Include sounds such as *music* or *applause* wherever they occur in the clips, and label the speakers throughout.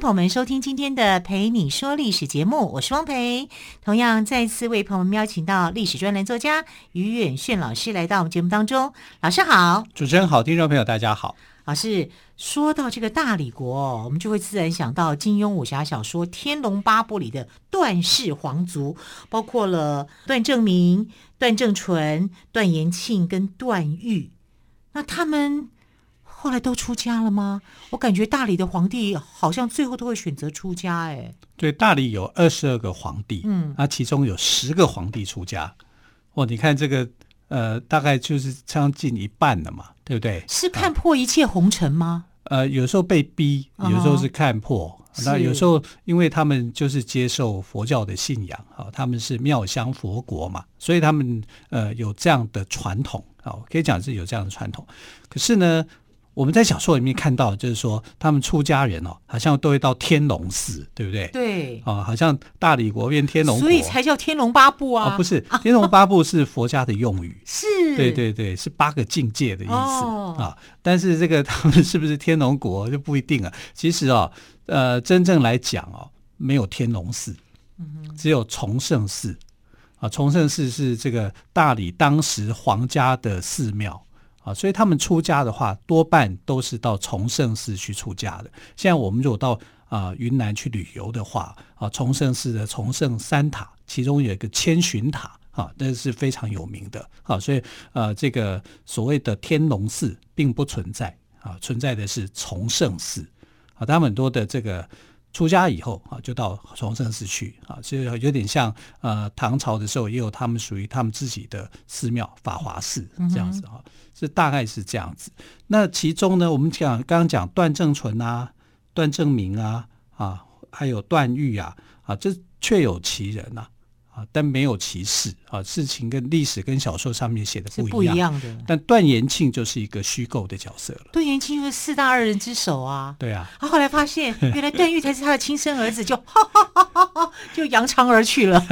Speaker 1: 朋友们收听今天的《陪你说历史》节目，我是汪培。同样，再次为朋友们邀请到历史专栏作家于远炫老师来到我们节目当中。老师好，
Speaker 2: 主持人好，听众朋友大家好。
Speaker 1: 老师说到这个大理国，我们就会自然想到金庸武侠小说《天龙八部》里的段氏皇族，包括了段正明、段正淳、段延庆跟段誉。那他们后来都出家了吗？我感觉大理的皇帝好像最后都会选择出家。哎，
Speaker 2: 对，大理有二十二个皇帝，嗯，那其中有十个皇帝出家。哦，你看这个。呃，大概就是将近一半了嘛，对不对？
Speaker 1: 是看破一切红尘吗？
Speaker 2: 呃，有时候被逼，有时候是看破。哦、那有时候，因为他们就是接受佛教的信仰，啊，他们是妙香佛国嘛，所以他们呃有这样的传统，啊，可以讲是有这样的传统。可是呢，我们在小说里面看到，就是说他们出家人哦，好像都会到天龙寺，对不对？
Speaker 1: 对，
Speaker 2: 啊，好像大理国变天龙，
Speaker 1: 所以才叫天龙八部啊。
Speaker 2: 哦、不是，*laughs* 天龙八部是佛家的用语，
Speaker 1: 是，
Speaker 2: 对对对，是八个境界的意思、
Speaker 1: 哦、
Speaker 2: 啊。但是这个他们是不是天龙国就不一定了。其实哦，呃，真正来讲哦，没有天龙寺，只有崇圣寺啊。崇圣寺是这个大理当时皇家的寺庙。啊，所以他们出家的话，多半都是到崇圣寺去出家的。现在我们如果到啊、云南去旅游的话，啊崇圣寺的崇圣三塔，其中有一个千寻塔，啊，那是非常有名的。啊，所以呃，这个所谓的天龙寺并不存在，啊，存在的是崇圣寺。啊，他们很多的这个。出家以后啊，就到崇圣寺去啊，就有点像呃唐朝的时候也有他们属于他们自己的寺庙法华寺这样子啊，这大概是这样子。那其中呢，我们讲刚刚讲段正淳啊、段正明啊啊，还有段誉啊啊，这确有其人呐。啊，但没有歧视啊，事情跟历史跟小说上面写的不一样。
Speaker 1: 不一样的。
Speaker 2: 但段延庆就是一个虚构的角色了。
Speaker 1: 段延庆就是四大恶人之首啊。
Speaker 2: 对啊。
Speaker 1: 他后来发现，*laughs* 原来段誉才是他的亲生儿子，就哈哈哈哈哈，就扬长而去了。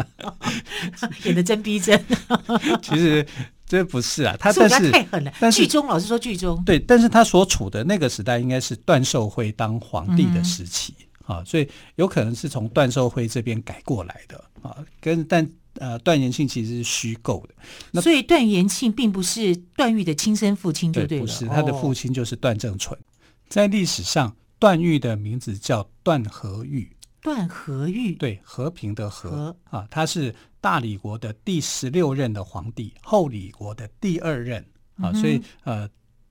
Speaker 1: *laughs* 演的真逼真。*laughs*
Speaker 2: 其实这不是啊，他但是
Speaker 1: 太狠了。但是剧中老实说，剧中
Speaker 2: 对，但是他所处的那个时代应该是段寿辉当皇帝的时期。嗯啊，所以有可能是从段寿辉这边改过来的啊，跟但呃段延庆其实是虚构的。那
Speaker 1: 所以段延庆并不是段誉的亲生父亲，就对了。
Speaker 2: 对，不是，他的父亲就是段正淳。哦、在历史上，段誉的名字叫段和誉。
Speaker 1: 段和誉，
Speaker 2: 对，和平的和，和啊，他是大理国的第十六任的皇帝，后理国的第二任啊，嗯、所以呃，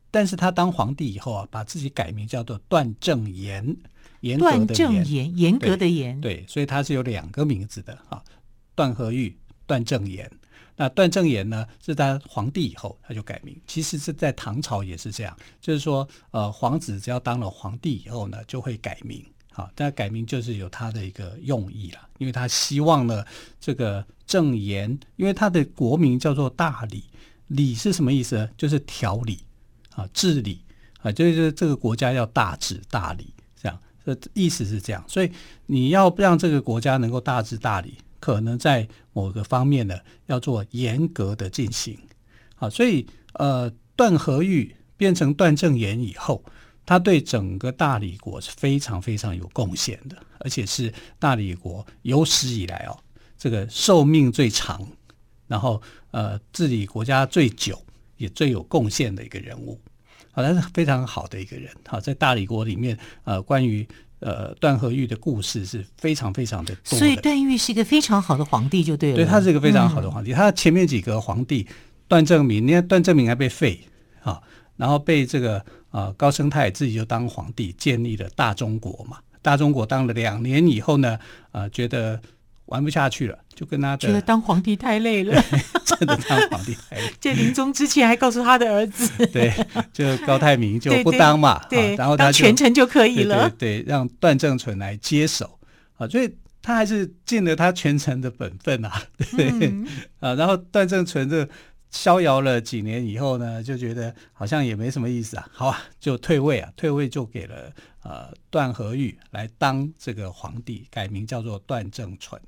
Speaker 2: 但是他当皇帝以后啊，把自己改名叫做段正颜。
Speaker 1: 段正言，严格的严，
Speaker 2: 对，所以他是有两个名字的啊，段和誉、段正言。那段正言呢，是他皇帝以后他就改名。其实是在唐朝也是这样，就是说，呃，皇子只要当了皇帝以后呢，就会改名。好，但改名就是有他的一个用意了，因为他希望呢，这个正言，因为他的国名叫做大理，理是什么意思呢？就是条理啊，治理啊，就是这个国家要大治大理。意思是这样，所以你要让这个国家能够大治大理，可能在某个方面呢，要做严格的进行。啊，所以呃，段和誉变成段正言以后，他对整个大理国是非常非常有贡献的，而且是大理国有史以来哦，这个寿命最长，然后呃，治理国家最久，也最有贡献的一个人物。好，他是非常好的一个人。好，在大理国里面，呃，关于呃段和誉的故事是非常非常的多的。
Speaker 1: 所以段誉是一个非常好的皇帝，就对了。
Speaker 2: 对，他是一个非常好的皇帝。嗯、他前面几个皇帝，段正明，你看段正明还被废啊，然后被这个呃高升泰自己就当皇帝，建立了大中国嘛。大中国当了两年以后呢，呃，觉得。玩不下去了，就跟他
Speaker 1: 觉得当皇帝太累了，*laughs*
Speaker 2: 真的当皇帝太累。
Speaker 1: 在临终之前还告诉他的儿子，
Speaker 2: 对，就高泰明就不当嘛，
Speaker 1: 对，
Speaker 2: 然后他
Speaker 1: 当权臣就可以了，
Speaker 2: 对，对，对，让段正淳来接手啊。所以他还是尽了他全程的本分啊，对 *laughs* 不对？嗯、啊，然后段正淳这逍遥了几年以后呢，就觉得好像也没什么意思啊，好啊，就退位啊，退位就给了呃段和玉来当这个皇帝，改名叫做段正淳。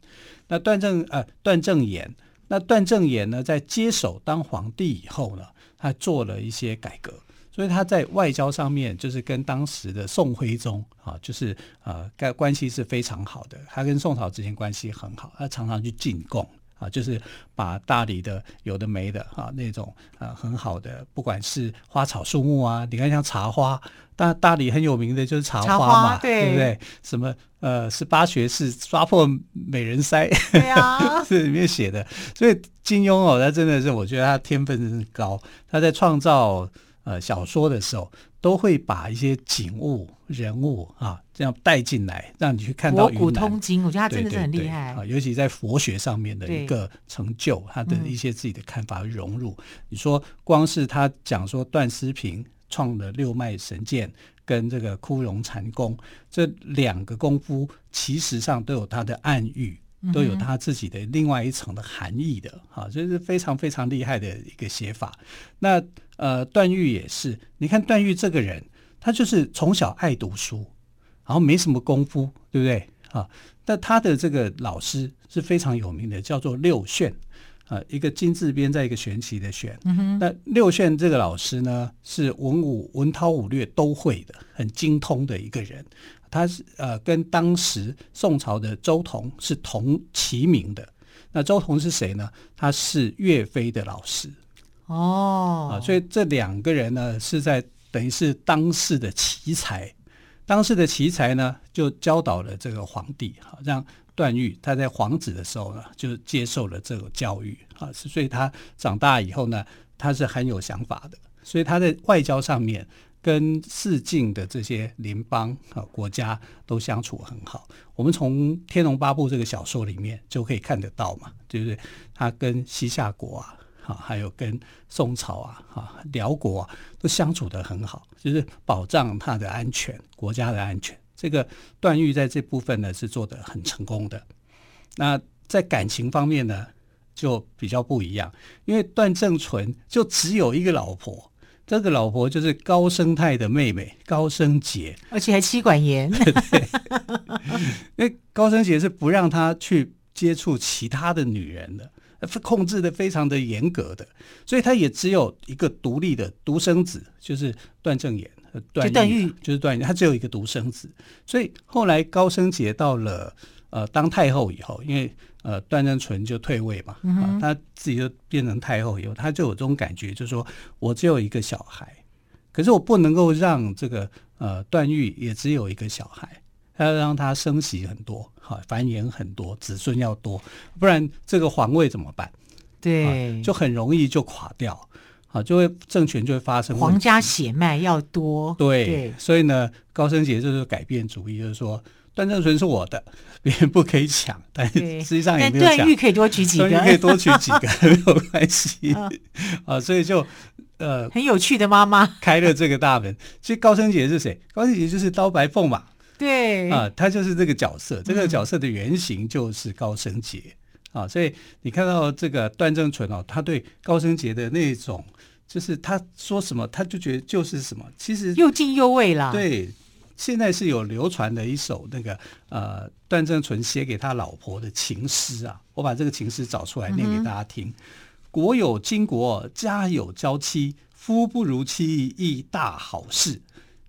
Speaker 2: 那段正呃段正言，那段正言呢，在接手当皇帝以后呢，他做了一些改革。所以他在外交上面，就是跟当时的宋徽宗啊，就是呃，关关系是非常好的。他跟宋朝之间关系很好，他常常去进贡啊，就是把大理的有的没的啊那种啊很好的，不管是花草树木啊，你看像茶花，大大理很有名的就是茶花嘛，对，对不对？什么呃十八学士抓破美人腮，对啊，*laughs* 这里面写的。所以金庸哦，他真的是我觉得他天分真是高，他在创造。呃，小说的时候都会把一些景物、人物啊这样带进来，让你去看到。博古
Speaker 1: 通今，我觉得他真的是很厉害
Speaker 2: 啊，尤其在佛学上面的一个成就，他的一些自己的看法融入。嗯、你说，光是他讲说段思平创的六脉神剑跟这个枯荣禅功这两个功夫，其实上都有他的暗喻。都有他自己的另外一层的含义的，哈，这是非常非常厉害的一个写法。那呃，段誉也是，你看段誉这个人，他就是从小爱读书，然后没什么功夫，对不对？啊，但他的这个老师是非常有名的，叫做六炫，啊，一个金字边在一个玄奇的玄。嗯。那六炫这个老师呢，是文武文韬武略都会的，很精通的一个人。他是呃，跟当时宋朝的周同是同齐名的。那周同是谁呢？他是岳飞的老师哦啊，所以这两个人呢是在等于是当世的奇才。当世的奇才呢，就教导了这个皇帝，哈，让段誉他在皇子的时候呢，就接受了这个教育啊。所以他长大以后呢，他是很有想法的。所以他在外交上面。跟四境的这些邻邦啊国家都相处很好。我们从《天龙八部》这个小说里面就可以看得到嘛，对不对？他跟西夏国啊，啊，还有跟宋朝啊，哈，辽国啊，都相处得很好，就是保障他的安全，国家的安全。这个段誉在这部分呢是做得很成功的。那在感情方面呢，就比较不一样，因为段正淳就只有一个老婆。这个老婆就是高生泰的妹妹高生杰，
Speaker 1: 而且还妻管严。*laughs*
Speaker 2: 对，因为高生杰是不让他去接触其他的女人的，控制的非常的严格的，所以他也只有一个独立的独生子，就是段正言。段誉就是段誉，他只有一个独生子，所以后来高升杰到了呃当太后以后，因为。呃，段正淳就退位嘛，他自己就变成太后以后，他就有这种感觉，就是说我只有一个小孩，可是我不能够让这个呃段誉也只有一个小孩，他要让他生息很多，好、啊、繁衍很多，子孙要多，不然这个皇位怎么办？
Speaker 1: 对、
Speaker 2: 啊，就很容易就垮掉，啊，就会政权就会发生
Speaker 1: 皇家血脉要多，
Speaker 2: 对，对所以呢，高升杰就是改变主意，就是说。段正淳是我的，别人不可以抢，但是实际上也没有抢。
Speaker 1: 段誉可以多取几个，
Speaker 2: 段誉可以多取几个，没有关系。*laughs* 啊、哦，所以就呃，
Speaker 1: 很有趣的妈妈
Speaker 2: 开了这个大门。其实高升杰是谁？高升杰就是刀白凤嘛。
Speaker 1: 对
Speaker 2: 啊，他就是这个角色，这个角色的原型就是高升杰、嗯、啊。所以你看到这个段正淳哦，他对高升杰的那种，就是他说什么，他就觉得就是什么。其实
Speaker 1: 又敬又畏啦。
Speaker 2: 对。现在是有流传的一首那个呃段正淳写给他老婆的情诗啊，我把这个情诗找出来念给大家听。嗯、国有经国，家有娇妻，夫不如妻，亦大好事。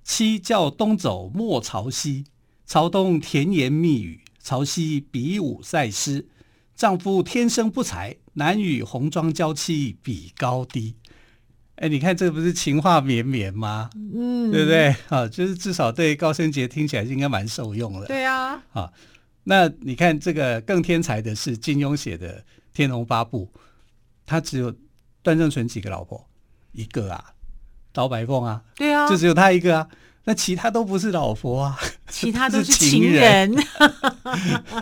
Speaker 2: 妻叫东走，莫朝西。朝东甜言蜜语，朝西比武赛诗。丈夫天生不才，难与红妆娇妻比高低。哎，你看这不是情话绵绵吗？嗯，对不对？啊，就是至少对高升杰听起来是应该蛮受用的。
Speaker 1: 对啊，
Speaker 2: 啊，那你看这个更天才的是金庸写的《天龙八部》，他只有段正淳几个老婆？一个啊，刀白凤啊，
Speaker 1: 对啊，
Speaker 2: 就只有他一个啊。那其他都不是老婆啊，
Speaker 1: 其他都是情人。*laughs*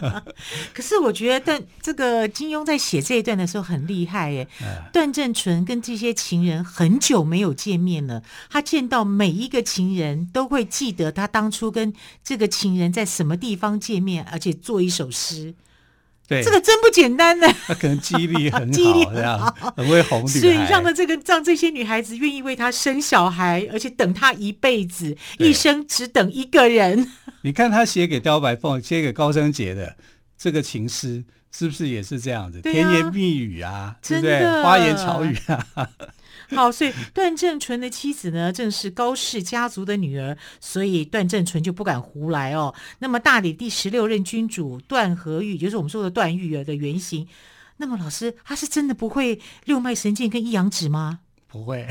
Speaker 1: *laughs* 可是我觉得，但这个金庸在写这一段的时候很厉害耶。段正淳跟这些情人很久没有见面了，他见到每一个情人都会记得他当初跟这个情人在什么地方见面，而且做一首诗。
Speaker 2: 对，
Speaker 1: 这个真不简单呢。
Speaker 2: 他可能记忆力很好，*laughs*
Speaker 1: 记忆力很好，
Speaker 2: 很会哄女孩。
Speaker 1: 所以让的这个让这些女孩子愿意为他生小孩，而且等他一辈子，一生只等一个人。
Speaker 2: 你看他写给刁白凤、写给高升杰的这个情诗，是不是也是这样子？甜言蜜语啊，对不对？花言巧语啊。
Speaker 1: 好，所以段正淳的妻子呢，正是高氏家族的女儿，所以段正淳就不敢胡来哦。那么大理第十六任君主段和玉，就是我们说的段誉儿的原型。那么老师，他是真的不会六脉神剑跟一阳指吗？
Speaker 2: 不会。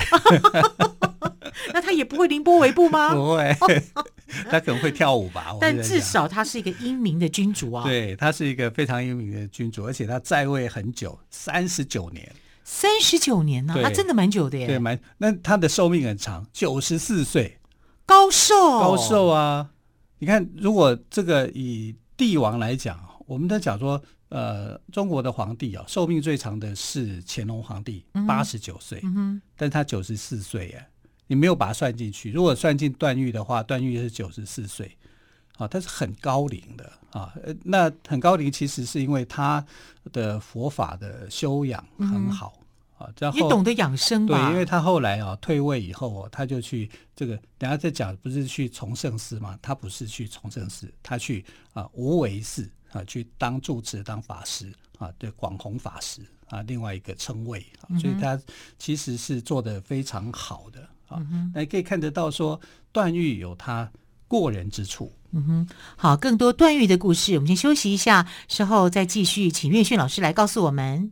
Speaker 2: *laughs*
Speaker 1: 那他也不会凌波微步吗？
Speaker 2: 不会。*laughs* 他可能会跳舞吧。
Speaker 1: 但至少他是一个英明的君主啊。
Speaker 2: 对，他是一个非常英明的君主，而且他在位很久，三十九年。
Speaker 1: 三十九年呢、啊，他真的蛮久的耶。
Speaker 2: 对，蛮那他的寿命很长，九十四岁，
Speaker 1: 高寿，
Speaker 2: 高寿啊！你看，如果这个以帝王来讲，我们在讲说，呃，中国的皇帝啊，寿命最长的是乾隆皇帝，八十九岁，嗯哼，但他九十四岁耶，你没有把它算进去。如果算进段誉的话，段誉是九十四岁，啊，他是很高龄的啊。那很高龄，其实是因为他的佛法的修养很好。嗯啊，然后
Speaker 1: 也懂得养生吧？
Speaker 2: 对，因为他后来啊退位以后哦，他就去这个，等下再讲，不是去崇圣寺吗？他不是去崇圣寺，他去啊无为寺啊去当住持、当法师啊，对，广弘法师啊，另外一个称谓啊，所以他其实是做的非常好的啊。那、嗯、可以看得到说，段誉有他过人之处。
Speaker 1: 嗯哼，好，更多段誉的故事，我们先休息一下，稍后再继续，请岳迅老师来告诉我们。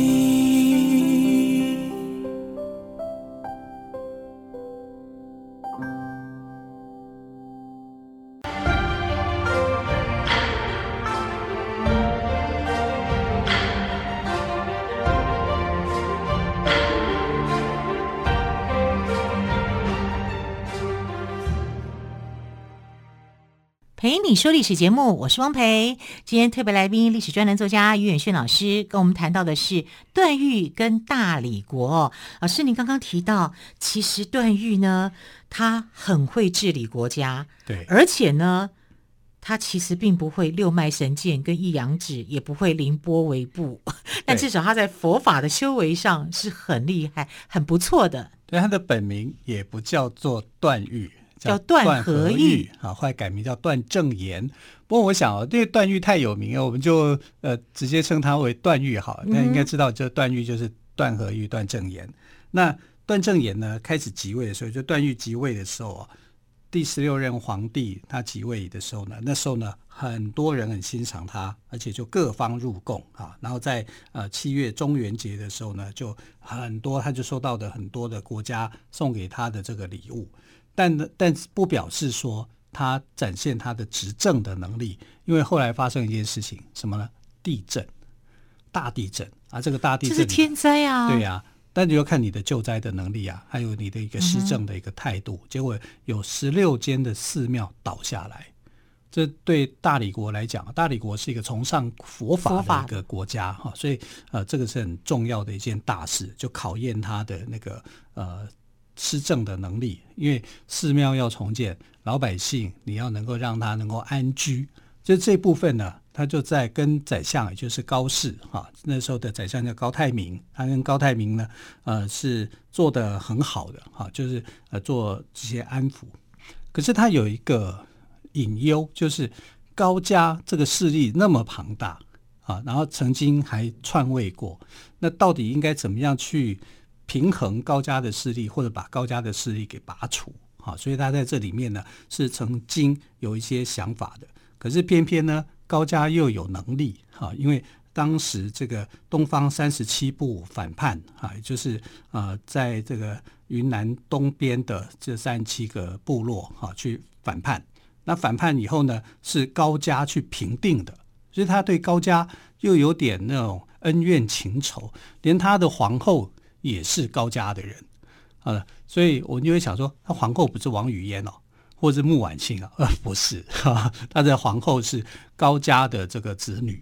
Speaker 1: 你说历史节目，我是汪培。今天特别来宾，历史专栏作家于远炫老师跟我们谈到的是段誉跟大理国。老师，您刚刚提到，其实段誉呢，他很会治理国家，
Speaker 2: 对，
Speaker 1: 而且呢，他其实并不会六脉神剑跟一阳指，也不会凌波微步，但至少他在佛法的修为上是很厉害、很不错的。
Speaker 2: 对，他的本名也不叫做段誉。
Speaker 1: 叫段和玉
Speaker 2: 啊，后来改名叫段正言。不过我想哦，因为段誉太有名了，我们就呃直接称他为段誉好。那应该知道，这段誉就是段和玉、段正言。那段正言呢，开始即位的时候，就段誉即位的时候啊，第十六任皇帝他即位的时候呢，那时候呢，很多人很欣赏他，而且就各方入贡啊。然后在呃七月中元节的时候呢，就很多他就收到的很多的国家送给他的这个礼物。但但不表示说他展现他的执政的能力，因为后来发生一件事情，什么呢？地震，大地震啊！这个大地震这是
Speaker 1: 天灾啊！
Speaker 2: 对呀、啊，但你要看你的救灾的能力啊，还有你的一个施政的一个态度。嗯、结果有十六间的寺庙倒下来，这对大理国来讲，大理国是一个崇尚佛法的一个国家哈，所以呃，这个是很重要的一件大事，就考验他的那个呃。施政的能力，因为寺庙要重建，老百姓你要能够让他能够安居，就这部分呢，他就在跟宰相，也就是高氏哈，那时候的宰相叫高泰明，他跟高泰明呢，呃，是做得很好的哈，就是呃做这些安抚。可是他有一个隐忧，就是高家这个势力那么庞大啊，然后曾经还篡位过，那到底应该怎么样去？平衡高家的势力，或者把高家的势力给拔除哈，所以他在这里面呢是曾经有一些想法的。可是偏偏呢，高家又有能力哈，因为当时这个东方三十七部反叛啊，也就是呃，在这个云南东边的这三十七个部落哈去反叛。那反叛以后呢，是高家去平定的，所以他对高家又有点那种恩怨情仇，连他的皇后也是高家的人啊，所以我就会想说，他皇后不是王语嫣哦。或者穆婉清啊，呃，不是，哈，他的皇后是高家的这个子女，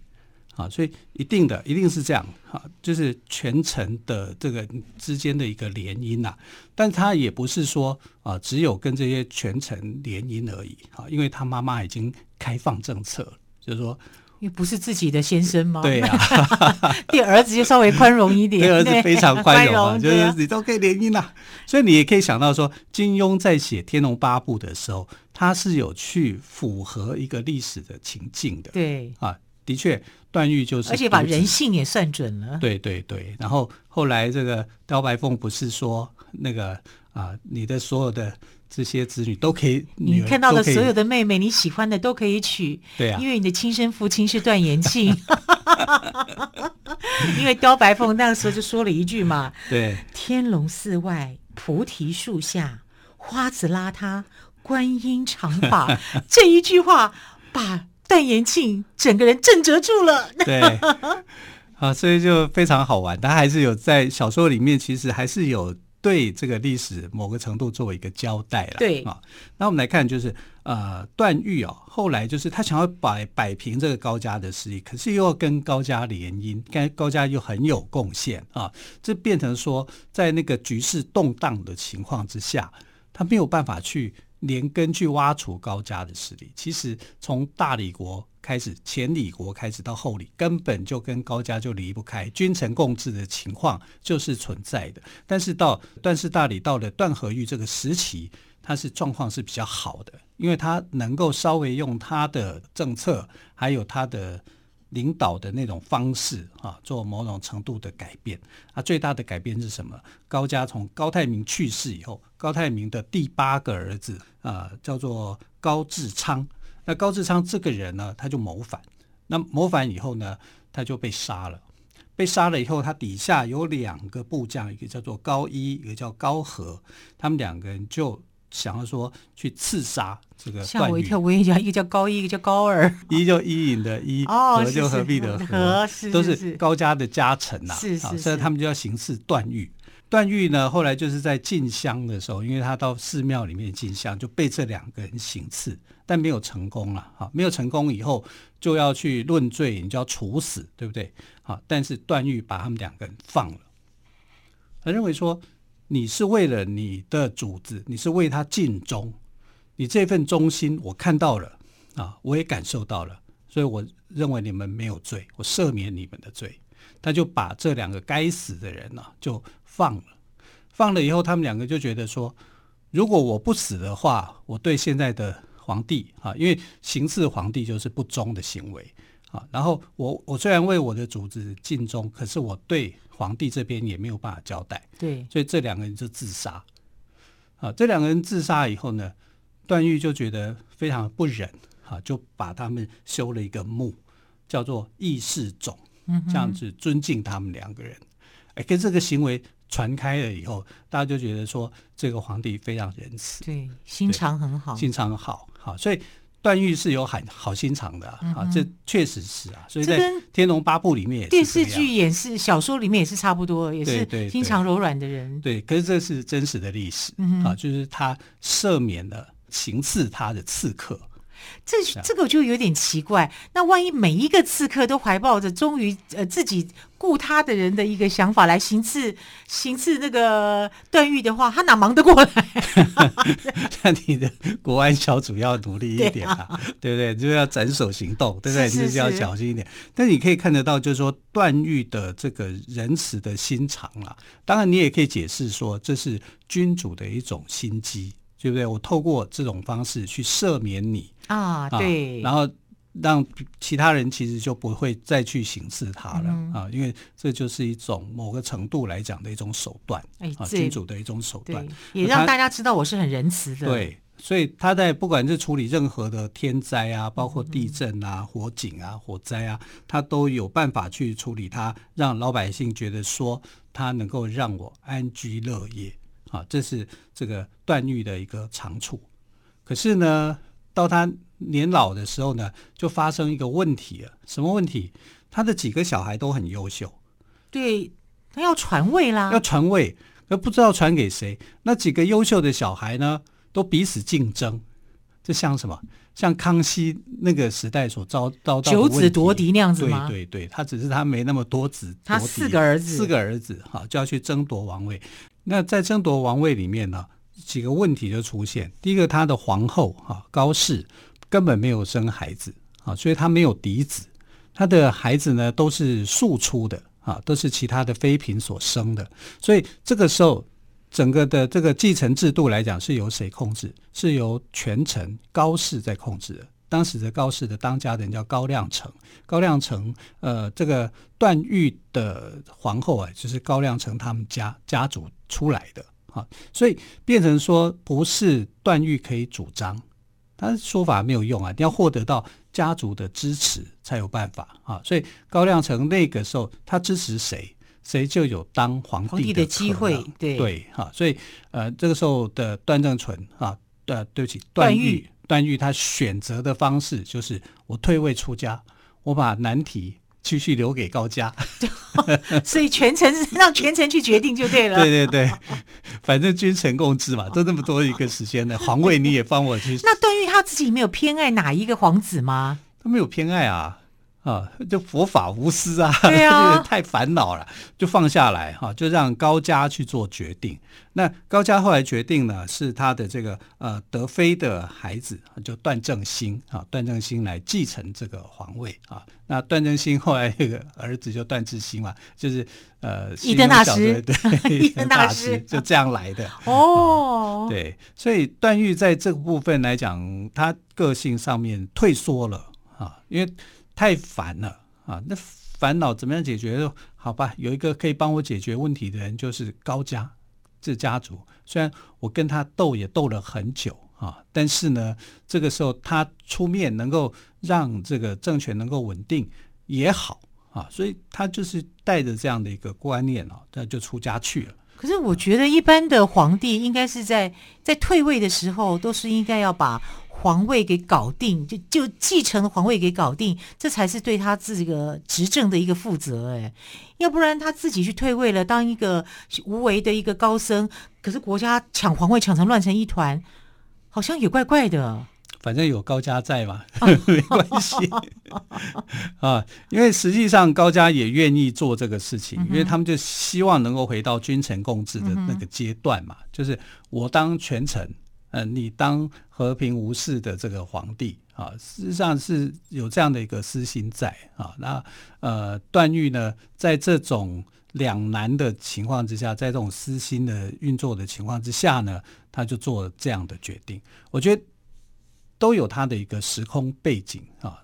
Speaker 2: 啊，所以一定的一定是这样，哈，就是权臣的这个之间的一个联姻呐，但他也不是说啊，只有跟这些权臣联姻而已，啊，因为他妈妈已经开放政策，就是说。
Speaker 1: 因为不是自己的先生吗？
Speaker 2: 对呀、
Speaker 1: 啊，对儿子就稍微宽容一点，
Speaker 2: 对儿子非常宽容啊，*laughs*
Speaker 1: 容
Speaker 2: 就是你都可以联姻了。所以你也可以想到说，金庸在写《天龙八部》的时候，他是有去符合一个历史的情境的。
Speaker 1: 对啊，
Speaker 2: 的确，段誉就是，
Speaker 1: 而且把人性也算准了。
Speaker 2: 对对对，然后后来这个刁白凤不是说那个啊，你的所有的。这些子女都可以，
Speaker 1: 你看到的所有的妹妹，你喜欢的都可以娶。
Speaker 2: 对啊，
Speaker 1: 因为你的亲生父亲是段延庆。*laughs* 因为刁白凤那个时候就说了一句嘛，
Speaker 2: 对，
Speaker 1: 天龙寺外菩提树下，花子邋遢，观音长发。*laughs* 这一句话把段延庆整个人震折住了。
Speaker 2: 对，*laughs* 啊，所以就非常好玩。他还是有在小说里面，其实还是有。对这个历史某个程度作为一个交代了，
Speaker 1: 对。
Speaker 2: 啊，那我们来看，就是呃，段誉哦，后来就是他想要摆摆平这个高家的势力，可是又要跟高家联姻，跟高家又很有贡献啊，这变成说，在那个局势动荡的情况之下，他没有办法去连根去挖除高家的势力。其实从大理国。开始前李国开始到后李，根本就跟高家就离不开，君臣共治的情况就是存在的。但是到段氏大理到了段和玉这个时期，他是状况是比较好的，因为他能够稍微用他的政策，还有他的领导的那种方式啊，做某种程度的改变。啊，最大的改变是什么？高家从高太明去世以后，高太明的第八个儿子啊，叫做高智昌。那高智昌这个人呢，他就谋反。那谋反以后呢，他就被杀了。被杀了以后，他底下有两个部将，一个叫做高一，一个叫高和。他们两个人就想要说去刺杀这个。吓我一跳！
Speaker 1: 我跟你讲，一个叫高一，一个叫高二。*laughs*
Speaker 2: 一就伊尹的伊，
Speaker 1: 哦，
Speaker 2: 和就何必的
Speaker 1: 和，
Speaker 2: 都是高家的家臣呐。
Speaker 1: 是是是，
Speaker 2: 所以他们就要行刺段誉。段誉呢，后来就是在进香的时候，因为他到寺庙里面进香，就被这两个人行刺，但没有成功了。哈，没有成功以后，就要去论罪，你就要处死，对不对？好，但是段誉把他们两个人放了。他认为说，你是为了你的主子，你是为他尽忠，你这份忠心我看到了啊，我也感受到了，所以我认为你们没有罪，我赦免你们的罪。他就把这两个该死的人呢、啊，就放了。放了以后，他们两个就觉得说，如果我不死的话，我对现在的皇帝啊，因为行刺皇帝就是不忠的行为啊。然后我我虽然为我的主子尽忠，可是我对皇帝这边也没有办法交代。
Speaker 1: 对，
Speaker 2: 所以这两个人就自杀。啊，这两个人自杀以后呢，段誉就觉得非常不忍啊，就把他们修了一个墓，叫做义士冢。这样子尊敬他们两个人，哎，跟这个行为传开了以后，大家就觉得说这个皇帝非常仁慈，
Speaker 1: 对，心肠很好，
Speaker 2: 心肠好，好，所以段誉是有很好心肠的啊，嗯、这确实是啊，所以在《天龙八部》里面也是，电视剧
Speaker 1: 也是，小说里面也是差不多，也是心肠柔软的人，
Speaker 2: 对，对，对，对，可是这是真实的历史、嗯、啊，就是他赦免了行刺他的刺客。
Speaker 1: 这这个就有点奇怪。那万一每一个刺客都怀抱着忠于呃自己顾他的人的一个想法来行刺行刺那个段誉的话，他哪忙得过来？*laughs*
Speaker 2: 那你的国安小组要努力一点啊，对不对？就要斩首行动，对不对？就是要小心一点。但你可以看得到，就是说段誉的这个仁慈的心肠啊。当然，你也可以解释说，这是君主的一种心机。对不对？我透过这种方式去赦免你
Speaker 1: 啊，对，
Speaker 2: 然后让其他人其实就不会再去行刺他了、
Speaker 1: 嗯、
Speaker 2: 啊，因为这就是一种某个程度来讲的一种手段，
Speaker 1: 哎、
Speaker 2: 啊，君主的一种手段，
Speaker 1: 也让大家知道我是很仁慈的。
Speaker 2: 对，所以他在不管是处理任何的天灾啊，包括地震啊、火警啊、火灾啊，他都有办法去处理它，让老百姓觉得说他能够让我安居乐业啊，这是这个段誉的一个长处。可是呢，到他年老的时候呢，就发生一个问题了。什么问题？他的几个小孩都很优秀，
Speaker 1: 对，他要传位啦，
Speaker 2: 要传位，而不知道传给谁。那几个优秀的小孩呢，都彼此竞争。这像什么？像康熙那个时代所遭遭到的
Speaker 1: 九子夺嫡那样子吗？
Speaker 2: 对对对，他只是他没那么多子，
Speaker 1: 他四个儿子，
Speaker 2: 四个儿子哈，就要去争夺王位。那在争夺王位里面呢，几个问题就出现。第一个，他的皇后哈高氏。根本没有生孩子啊，所以他没有嫡子，他的孩子呢都是庶出的啊，都是其他的妃嫔所生的，所以这个时候整个的这个继承制度来讲是由谁控制？是由权臣高氏在控制的。当时的高氏的当家人叫高亮成，高亮成呃，这个段誉的皇后啊，就是高亮成他们家家族出来的啊，所以变成说不是段誉可以主张。他说法没有用啊，你要获得到家族的支持才有办法啊。所以高亮成那个时候，他支持谁，谁就有当皇帝的机会。对对哈，所以呃，这个时候的段正淳啊，呃，对不起，段誉，段誉他选择的方式就是我退位出家，我把难题。继续留给高家，*laughs*
Speaker 1: 所以全程是让全程去决定就对了。
Speaker 2: 对对对，*laughs* 反正君臣共治嘛，都那么多一个时间了皇位，你也帮我去。*laughs*
Speaker 1: 那段誉他自己没有偏爱哪一个皇子吗？
Speaker 2: 他没有偏爱啊。啊，就佛法无私啊，
Speaker 1: 对啊，*laughs*
Speaker 2: 太烦恼了，就放下来哈，就让高家去做决定。那高家后来决定呢，是他的这个呃德妃的孩子，就段正兴啊，段正兴来继承这个皇位啊。那段正兴后来这个儿子就段智兴嘛，就是呃
Speaker 1: 伊登大师，
Speaker 2: 对，
Speaker 1: 伊登大师
Speaker 2: 就这样来的
Speaker 1: 哦。
Speaker 2: 对，所以段誉在这个部分来讲，他个性上面退缩了啊，因为。太烦了啊！那烦恼怎么样解决？好吧，有一个可以帮我解决问题的人，就是高家这家族。虽然我跟他斗也斗了很久啊，但是呢，这个时候他出面能够让这个政权能够稳定也好啊，所以他就是带着这样的一个观念啊，他就出家去了。
Speaker 1: 可是我觉得一般的皇帝应该是在在退位的时候，都是应该要把。皇位给搞定，就就继承皇位给搞定，这才是对他自己个执政的一个负责哎，要不然他自己去退位了，当一个无为的一个高僧，可是国家抢皇位抢成乱成一团，好像也怪怪的。
Speaker 2: 反正有高家在嘛，*laughs* 没关系 *laughs* 啊，因为实际上高家也愿意做这个事情，因为他们就希望能够回到君臣共治的那个阶段嘛，就是我当权臣。呃，你当和平无事的这个皇帝啊，事实上是有这样的一个私心在啊。那呃，段誉呢，在这种两难的情况之下，在这种私心的运作的情况之下呢，他就做了这样的决定。我觉得都有他的一个时空背景啊，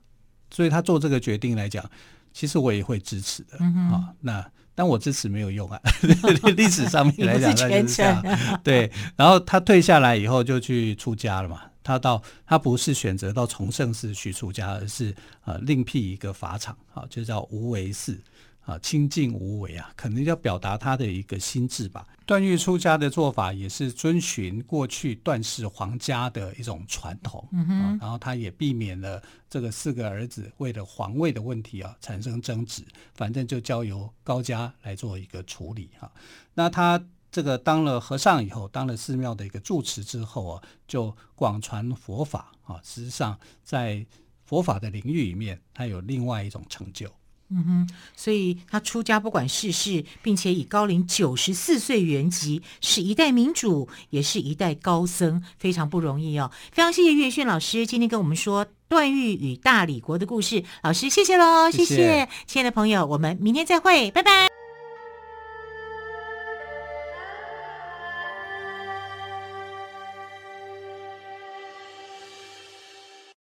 Speaker 2: 所以他做这个决定来讲，其实我也会支持的啊。那。但我支持没有用啊，*laughs* 历史上面来讲，*laughs* 他就是这样。对，然后他退下来以后就去出家了嘛。他到他不是选择到崇圣寺去出家，而是呃另辟一个法场，啊，就叫无为寺。啊，清净无为啊，可能要表达他的一个心智吧。段誉出家的做法也是遵循过去段氏皇家的一种传统，嗯哼，啊，然后他也避免了这个四个儿子为了皇位的问题啊产生争执，反正就交由高家来做一个处理哈，啊。那他这个当了和尚以后，当了寺庙的一个住持之后啊，就广传佛法啊。实际上，在佛法的领域里面，他有另外一种成就。
Speaker 1: 嗯哼，所以他出家不管世事，并且以高龄九十四岁圆寂，是一代民主，也是一代高僧，非常不容易哦。非常谢谢岳轩老师今天跟我们说段誉与大理国的故事，老师谢谢喽，谢谢，谢谢亲爱的朋友，我们明天再会，拜拜。